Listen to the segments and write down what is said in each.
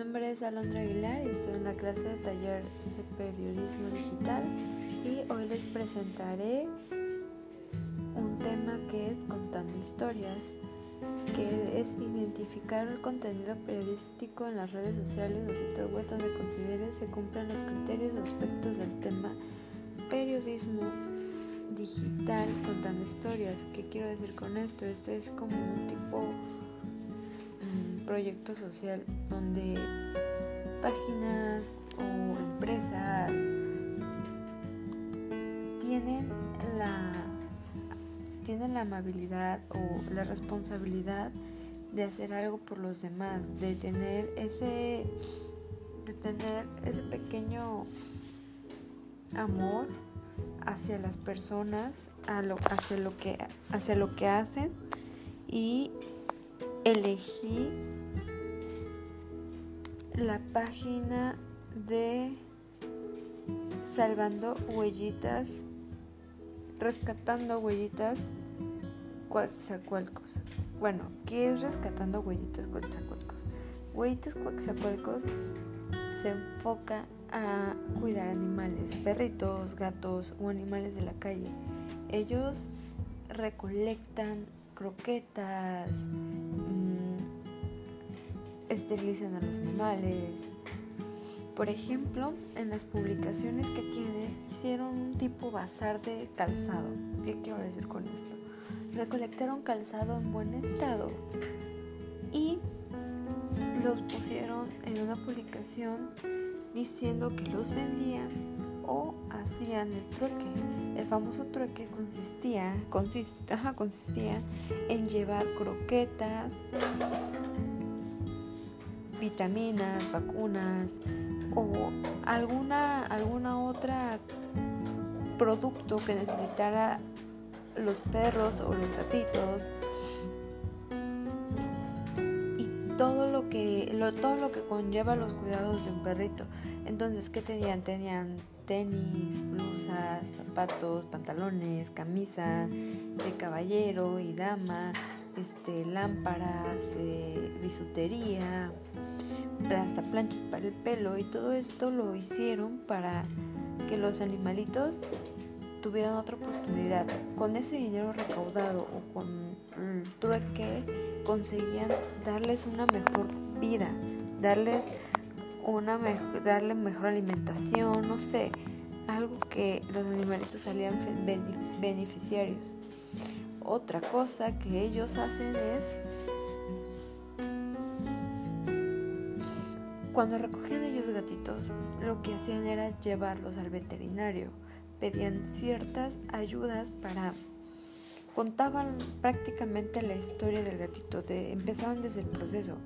nombre es Alondra Aguilar y estoy en la clase de taller de periodismo digital y hoy les presentaré un tema que es contando historias, que es identificar el contenido periodístico en las redes sociales o sitios web donde considere se cumplen los criterios o aspectos del tema periodismo digital contando historias. ¿Qué quiero decir con esto? Este es como un tipo proyecto social donde páginas o empresas tienen la tienen la amabilidad o la responsabilidad de hacer algo por los demás, de tener ese de tener ese pequeño amor hacia las personas, hacia lo que hacia lo que hacen y elegí la página de Salvando Huellitas, Rescatando Huellitas Coatzacoalcos. Bueno, ¿qué es Rescatando Huellitas Coatzacoalcos? Huellitas Coatzacoalcos se enfoca a cuidar animales, perritos, gatos o animales de la calle. Ellos recolectan croquetas, esterilizan a los animales. Por ejemplo, en las publicaciones que tiene, hicieron un tipo bazar de calzado. ¿Qué quiero decir con esto? Recolectaron calzado en buen estado y los pusieron en una publicación diciendo que los vendían o hacían el trueque. El famoso trueque consistía, consistía en llevar croquetas, vitaminas, vacunas o alguna, alguna otra producto que necesitara los perros o los gatitos. Y todo lo que lo, todo lo que conlleva los cuidados de un perrito. Entonces qué tenían tenían tenis blusas zapatos pantalones camisa de caballero y dama este lámparas eh, bisutería hasta planchas para el pelo y todo esto lo hicieron para que los animalitos tuvieran otra oportunidad. Con ese dinero recaudado o con el trueque conseguían darles una mejor vida, darles una mejor, darle mejor alimentación, no sé, algo que los animalitos salían beneficiarios. Otra cosa que ellos hacen es Cuando recogían ellos gatitos, lo que hacían era llevarlos al veterinario. Pedían ciertas ayudas para... Contaban prácticamente la historia del gatito. De, empezaban desde el proceso.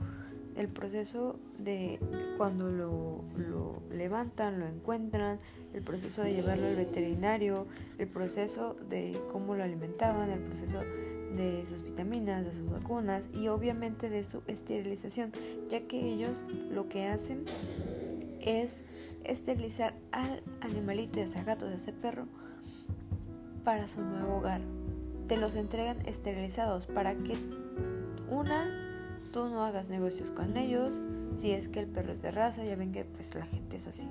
El proceso de cuando lo, lo levantan, lo encuentran, el proceso de llevarlo al veterinario, el proceso de cómo lo alimentaban, el proceso de sus vitaminas, de sus vacunas y obviamente de su esterilización, ya que ellos lo que hacen es esterilizar al animalito, ya sea gato, ya sea perro, para su nuevo hogar. Te los entregan esterilizados para que una, tú no hagas negocios con ellos, si es que el perro es de raza, ya ven que pues la gente es así.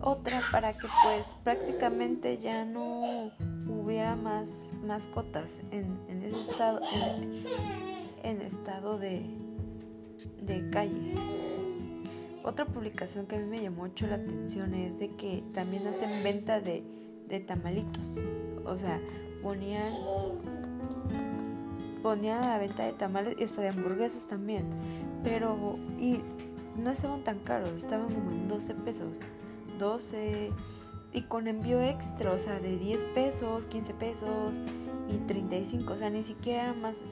Otra para que pues prácticamente ya no hubiera más mascotas en, ese estado, en, estado de, de calle. Otra publicación que a mí me llamó mucho la atención es de que también hacen venta de, de tamalitos. O sea, ponían ponían a la venta de tamales y hasta de hamburguesas también. Pero y no estaban tan caros, estaban como en 12 pesos. 12 y con envío extra, o sea, de 10 pesos, 15 pesos y 35, o sea, ni siquiera más de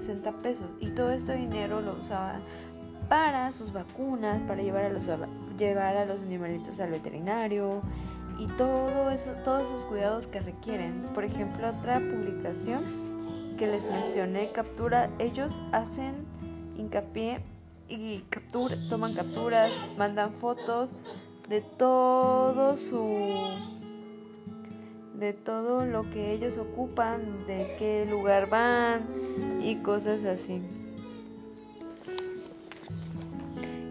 60 pesos. Y todo este dinero lo usaban para sus vacunas, para llevar a los, llevar a los animalitos al veterinario y todo eso, todos esos cuidados que requieren. Por ejemplo, otra publicación que les mencioné, captura, ellos hacen hincapié y captura, toman capturas, mandan fotos de todo su de todo lo que ellos ocupan, de qué lugar van y cosas así.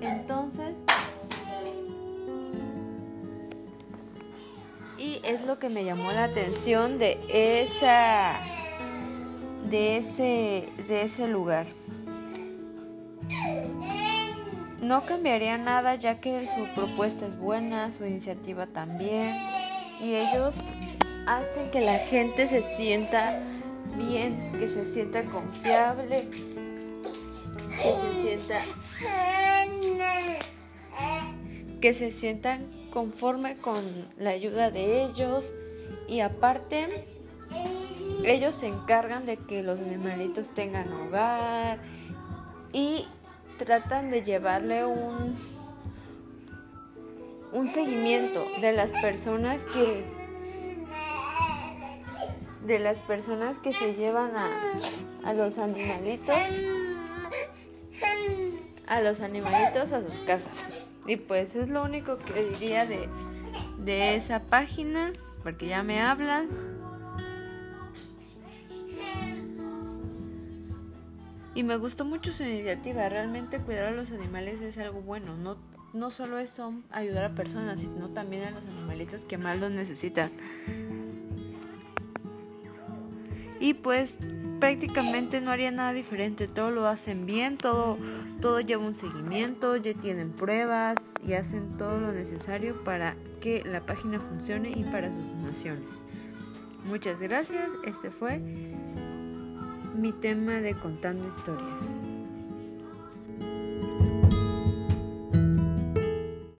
Entonces, y es lo que me llamó la atención de esa de ese de ese lugar. No cambiaría nada ya que su propuesta es buena, su iniciativa también. Y ellos hacen que la gente se sienta bien, que se sienta confiable, que se sienta que se sientan conforme con la ayuda de ellos. Y aparte ellos se encargan de que los animalitos tengan hogar tratan de llevarle un un seguimiento de las personas que de las personas que se llevan a, a los animalitos a los animalitos a sus casas. Y pues es lo único que diría de, de esa página, porque ya me hablan. Y me gustó mucho su iniciativa, realmente cuidar a los animales es algo bueno, no, no solo es ayudar a personas, sino también a los animalitos que más los necesitan. Y pues prácticamente no haría nada diferente, todo lo hacen bien, todo, todo lleva un seguimiento, ya tienen pruebas y hacen todo lo necesario para que la página funcione y para sus donaciones. Muchas gracias, este fue mi tema de contando historias.